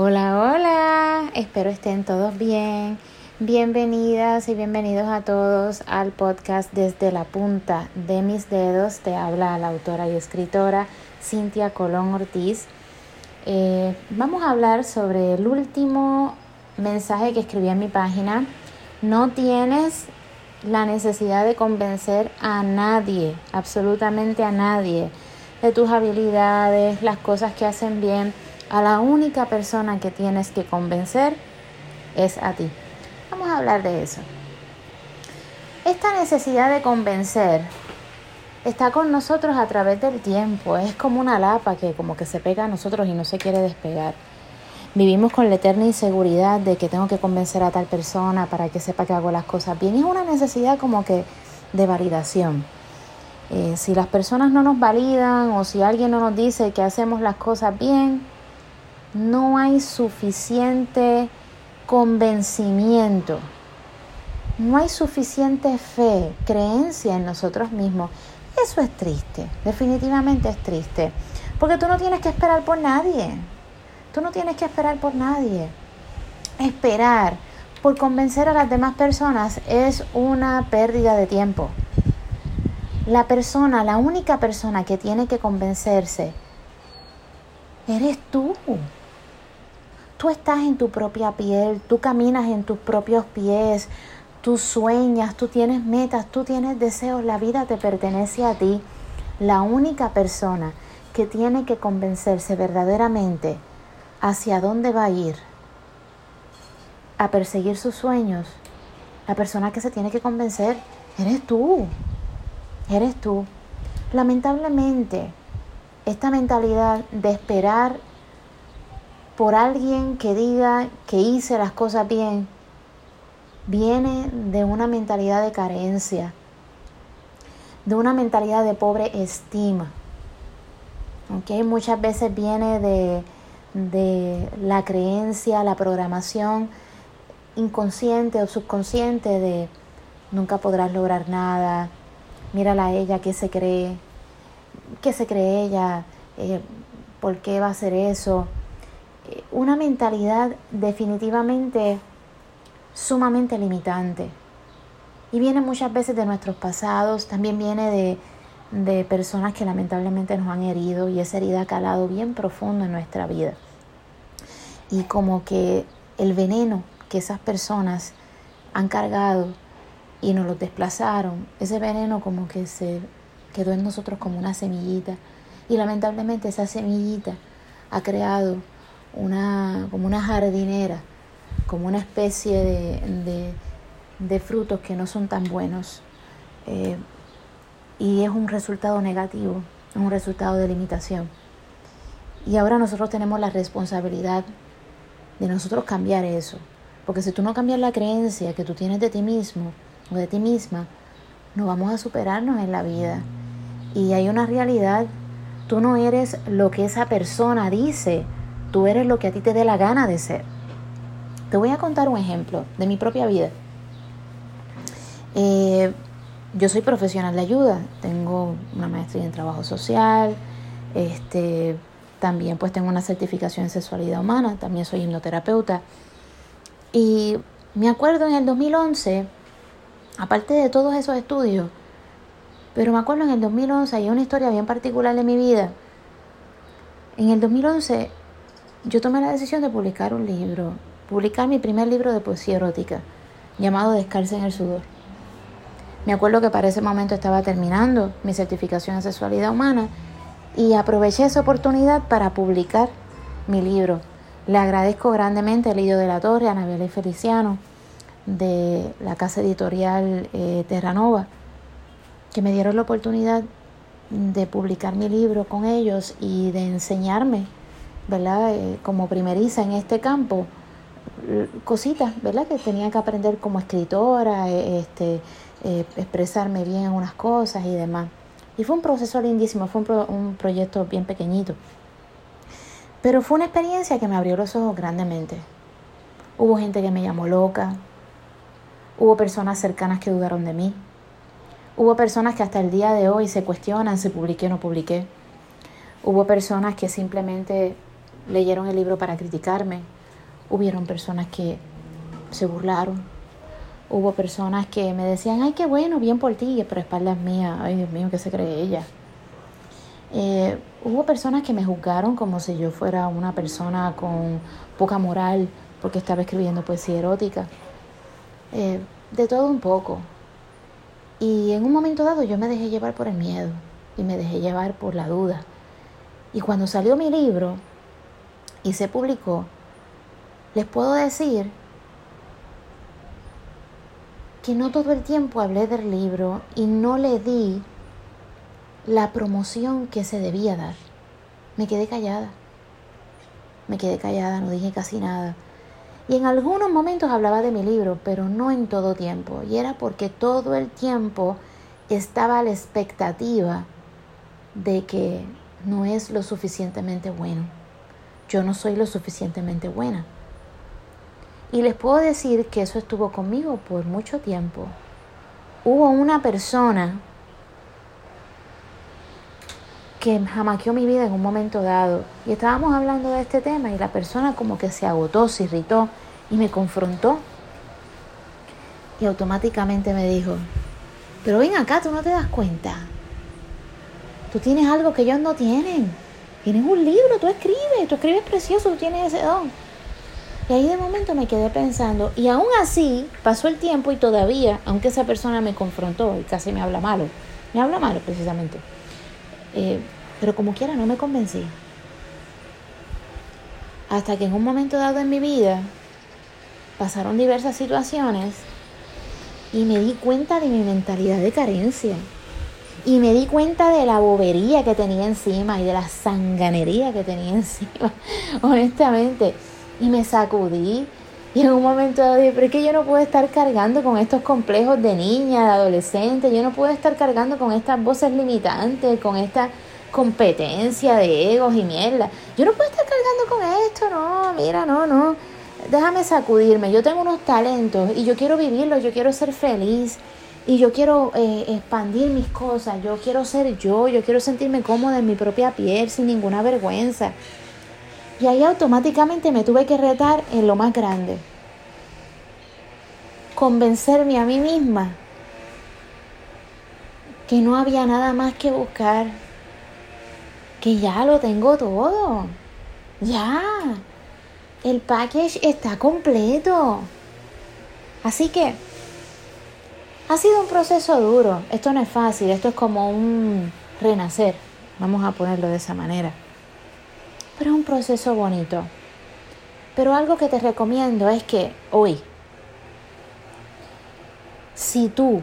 Hola, hola, espero estén todos bien. Bienvenidas y bienvenidos a todos al podcast Desde la punta de mis dedos. Te habla la autora y escritora Cintia Colón Ortiz. Eh, vamos a hablar sobre el último mensaje que escribí en mi página. No tienes la necesidad de convencer a nadie, absolutamente a nadie, de tus habilidades, las cosas que hacen bien a la única persona que tienes que convencer es a ti. Vamos a hablar de eso. Esta necesidad de convencer está con nosotros a través del tiempo. Es como una lapa que como que se pega a nosotros y no se quiere despegar. Vivimos con la eterna inseguridad de que tengo que convencer a tal persona para que sepa que hago las cosas bien. es una necesidad como que de validación. Eh, si las personas no nos validan o si alguien no nos dice que hacemos las cosas bien, no hay suficiente convencimiento, no hay suficiente fe, creencia en nosotros mismos. Eso es triste, definitivamente es triste, porque tú no tienes que esperar por nadie, tú no tienes que esperar por nadie. Esperar por convencer a las demás personas es una pérdida de tiempo. La persona, la única persona que tiene que convencerse, eres tú. Tú estás en tu propia piel, tú caminas en tus propios pies, tú sueñas, tú tienes metas, tú tienes deseos, la vida te pertenece a ti. La única persona que tiene que convencerse verdaderamente hacia dónde va a ir a perseguir sus sueños, la persona que se tiene que convencer, eres tú, eres tú. Lamentablemente, esta mentalidad de esperar por alguien que diga que hice las cosas bien, viene de una mentalidad de carencia, de una mentalidad de pobre estima. ¿okay? Muchas veces viene de, de la creencia, la programación inconsciente o subconsciente de nunca podrás lograr nada, mírala a ella, ¿qué se cree? ¿Qué se cree ella? Eh, ¿Por qué va a hacer eso? Una mentalidad definitivamente sumamente limitante. Y viene muchas veces de nuestros pasados, también viene de, de personas que lamentablemente nos han herido y esa herida ha calado bien profundo en nuestra vida. Y como que el veneno que esas personas han cargado y nos lo desplazaron, ese veneno como que se quedó en nosotros como una semillita. Y lamentablemente esa semillita ha creado una, como una jardinera, como una especie de, de, frutos que no son tan buenos. Eh, y es un resultado negativo, un resultado de limitación. Y ahora nosotros tenemos la responsabilidad de nosotros cambiar eso. Porque si tú no cambias la creencia que tú tienes de ti mismo o de ti misma, no vamos a superarnos en la vida. Y hay una realidad, tú no eres lo que esa persona dice Tú eres lo que a ti te dé la gana de ser. Te voy a contar un ejemplo de mi propia vida. Eh, yo soy profesional de ayuda, tengo una maestría en trabajo social, este, también pues tengo una certificación en sexualidad humana, también soy hipnoterapeuta. Y me acuerdo en el 2011, aparte de todos esos estudios, pero me acuerdo en el 2011 hay una historia bien particular de mi vida. En el 2011 yo tomé la decisión de publicar un libro, publicar mi primer libro de poesía erótica, llamado Descalza en el sudor. Me acuerdo que para ese momento estaba terminando mi certificación en sexualidad humana y aproveché esa oportunidad para publicar mi libro. Le agradezco grandemente a Lidio de la Torre, a Anabel y Feliciano de la casa editorial eh, Terranova, que me dieron la oportunidad de publicar mi libro con ellos y de enseñarme ¿verdad? Eh, como primeriza en este campo, cositas, ¿verdad? Que tenía que aprender como escritora, eh, este, eh, expresarme bien en unas cosas y demás. Y fue un proceso lindísimo, fue un, un proyecto bien pequeñito. Pero fue una experiencia que me abrió los ojos grandemente. Hubo gente que me llamó loca, hubo personas cercanas que dudaron de mí, hubo personas que hasta el día de hoy se cuestionan si publiqué o no publiqué, hubo personas que simplemente leyeron el libro para criticarme, hubieron personas que se burlaron, hubo personas que me decían, ay, qué bueno, bien por ti, pero espaldas mías, ay, Dios mío, ¿qué se cree ella? Eh, hubo personas que me juzgaron como si yo fuera una persona con poca moral porque estaba escribiendo poesía erótica. Eh, de todo un poco. Y en un momento dado yo me dejé llevar por el miedo y me dejé llevar por la duda. Y cuando salió mi libro y se publicó, les puedo decir que no todo el tiempo hablé del libro y no le di la promoción que se debía dar. Me quedé callada. Me quedé callada, no dije casi nada. Y en algunos momentos hablaba de mi libro, pero no en todo tiempo. Y era porque todo el tiempo estaba la expectativa de que no es lo suficientemente bueno. Yo no soy lo suficientemente buena. Y les puedo decir que eso estuvo conmigo por mucho tiempo. Hubo una persona que jamaqueó mi vida en un momento dado. Y estábamos hablando de este tema y la persona como que se agotó, se irritó y me confrontó. Y automáticamente me dijo, pero ven acá, tú no te das cuenta. Tú tienes algo que ellos no tienen. Tienes un libro, tú escribes, tú escribes precioso, tú tienes ese don. Y ahí de momento me quedé pensando, y aún así pasó el tiempo y todavía, aunque esa persona me confrontó y casi me habla malo, me habla malo precisamente, eh, pero como quiera no me convencí. Hasta que en un momento dado en mi vida pasaron diversas situaciones y me di cuenta de mi mentalidad de carencia. Y me di cuenta de la bobería que tenía encima y de la sanganería que tenía encima, honestamente. Y me sacudí. Y en un momento dije, pero es que yo no puedo estar cargando con estos complejos de niña, de adolescente. Yo no puedo estar cargando con estas voces limitantes, con esta competencia de egos y mierda. Yo no puedo estar cargando con esto, no, mira, no, no. Déjame sacudirme. Yo tengo unos talentos y yo quiero vivirlos, yo quiero ser feliz y yo quiero eh, expandir mis cosas. Yo quiero ser yo, yo quiero sentirme cómoda en mi propia piel sin ninguna vergüenza. Y ahí automáticamente me tuve que retar en lo más grande. Convencerme a mí misma que no había nada más que buscar que ya lo tengo todo. Ya. El package está completo. Así que ha sido un proceso duro. Esto no es fácil. Esto es como un renacer. Vamos a ponerlo de esa manera. Pero es un proceso bonito. Pero algo que te recomiendo es que hoy, si tú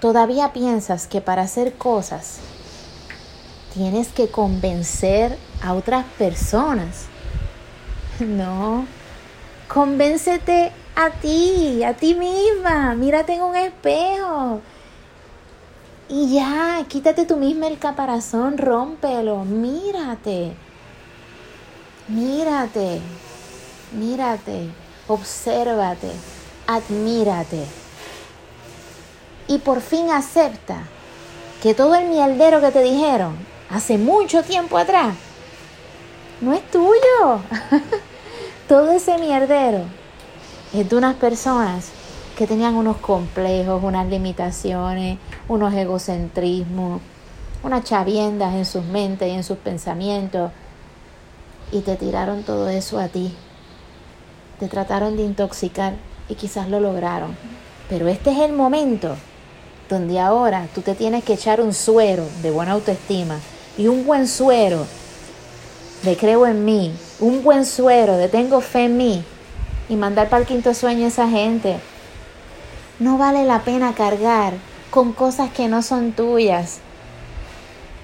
todavía piensas que para hacer cosas tienes que convencer a otras personas. No, convéncete a ti, a ti misma. Mírate en un espejo. Y ya, quítate tú misma el caparazón, rómpelo, mírate. Mírate, mírate, obsérvate, admírate. Y por fin acepta que todo el mierdero que te dijeron hace mucho tiempo atrás, no es tuyo. Todo ese mierdero es de unas personas que tenían unos complejos, unas limitaciones, unos egocentrismos, unas chaviendas en sus mentes y en sus pensamientos. Y te tiraron todo eso a ti. Te trataron de intoxicar y quizás lo lograron. Pero este es el momento donde ahora tú te tienes que echar un suero de buena autoestima y un buen suero de creo en mí, un buen suero de tengo fe en mí y mandar para el quinto sueño a esa gente. No vale la pena cargar con cosas que no son tuyas.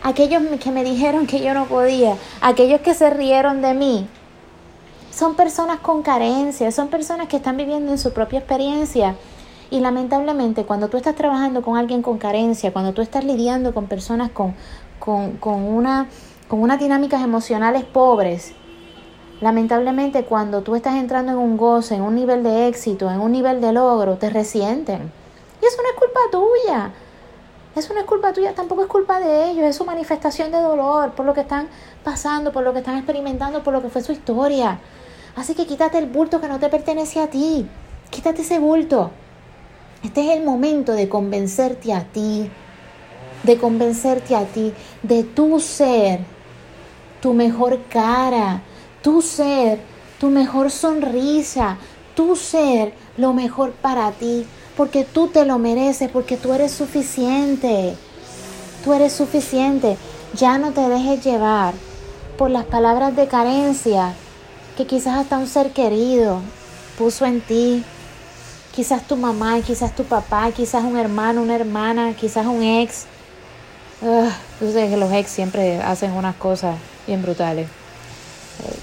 Aquellos que me dijeron que yo no podía, aquellos que se rieron de mí, son personas con carencia, son personas que están viviendo en su propia experiencia. Y lamentablemente cuando tú estás trabajando con alguien con carencia, cuando tú estás lidiando con personas con, con, con, una, con unas dinámicas emocionales pobres, lamentablemente cuando tú estás entrando en un goce, en un nivel de éxito, en un nivel de logro, te resienten. Y eso no es culpa tuya. Eso no es culpa tuya, tampoco es culpa de ellos, es su manifestación de dolor por lo que están pasando, por lo que están experimentando, por lo que fue su historia. Así que quítate el bulto que no te pertenece a ti. Quítate ese bulto. Este es el momento de convencerte a ti, de convencerte a ti, de tu ser, tu mejor cara, tu ser, tu mejor sonrisa, tu ser lo mejor para ti, porque tú te lo mereces, porque tú eres suficiente. Tú eres suficiente. Ya no te dejes llevar por las palabras de carencia que quizás hasta un ser querido puso en ti, quizás tu mamá, quizás tu papá, quizás un hermano, una hermana, quizás un ex. Tú sabes que los ex siempre hacen unas cosas bien brutales.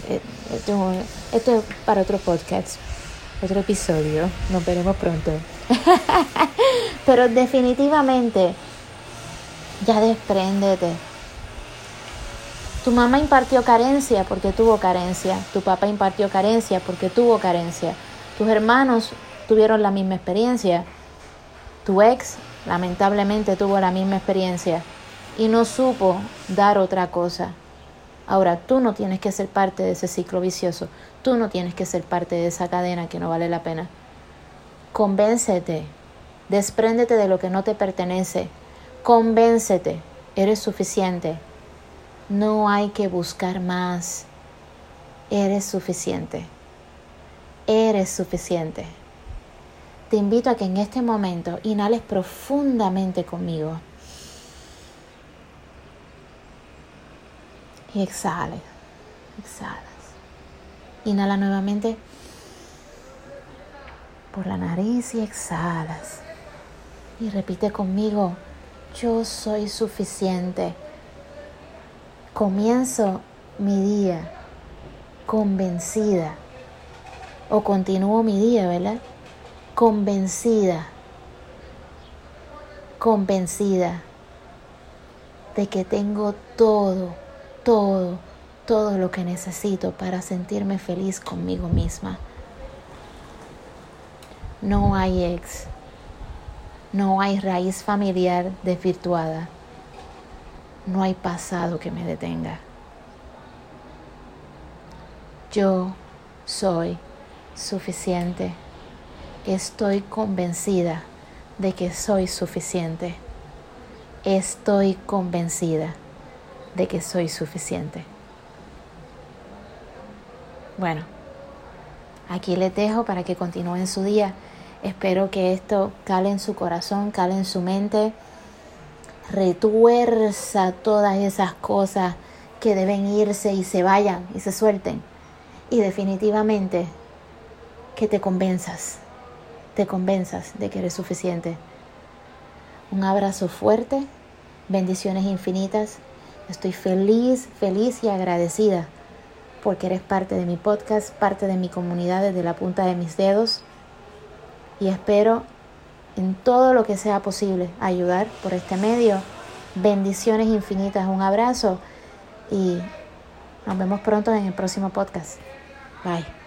Eh, esto, es para otro podcast, otro episodio. Nos veremos pronto. Pero definitivamente, ya despréndete. Tu mamá impartió carencia porque tuvo carencia. Tu papá impartió carencia porque tuvo carencia. Tus hermanos tuvieron la misma experiencia. Tu ex lamentablemente tuvo la misma experiencia y no supo dar otra cosa. Ahora, tú no tienes que ser parte de ese ciclo vicioso. Tú no tienes que ser parte de esa cadena que no vale la pena. Convéncete. Despréndete de lo que no te pertenece. Convéncete. Eres suficiente. No hay que buscar más. Eres suficiente. Eres suficiente te invito a que en este momento inhales profundamente conmigo. Y exhales. Exhalas. Inhala nuevamente por la nariz y exhalas. Y repite conmigo, yo soy suficiente. Comienzo mi día convencida. O continúo mi día, ¿verdad? convencida, convencida de que tengo todo, todo, todo lo que necesito para sentirme feliz conmigo misma. No hay ex, no hay raíz familiar desvirtuada, no hay pasado que me detenga. Yo soy suficiente Estoy convencida de que soy suficiente. Estoy convencida de que soy suficiente. Bueno, aquí les dejo para que continúen su día. Espero que esto cale en su corazón, cale en su mente, retuerza todas esas cosas que deben irse y se vayan y se suelten. Y definitivamente que te convenzas te convenzas de que eres suficiente. Un abrazo fuerte, bendiciones infinitas. Estoy feliz, feliz y agradecida porque eres parte de mi podcast, parte de mi comunidad desde la punta de mis dedos. Y espero en todo lo que sea posible ayudar por este medio. Bendiciones infinitas, un abrazo y nos vemos pronto en el próximo podcast. Bye.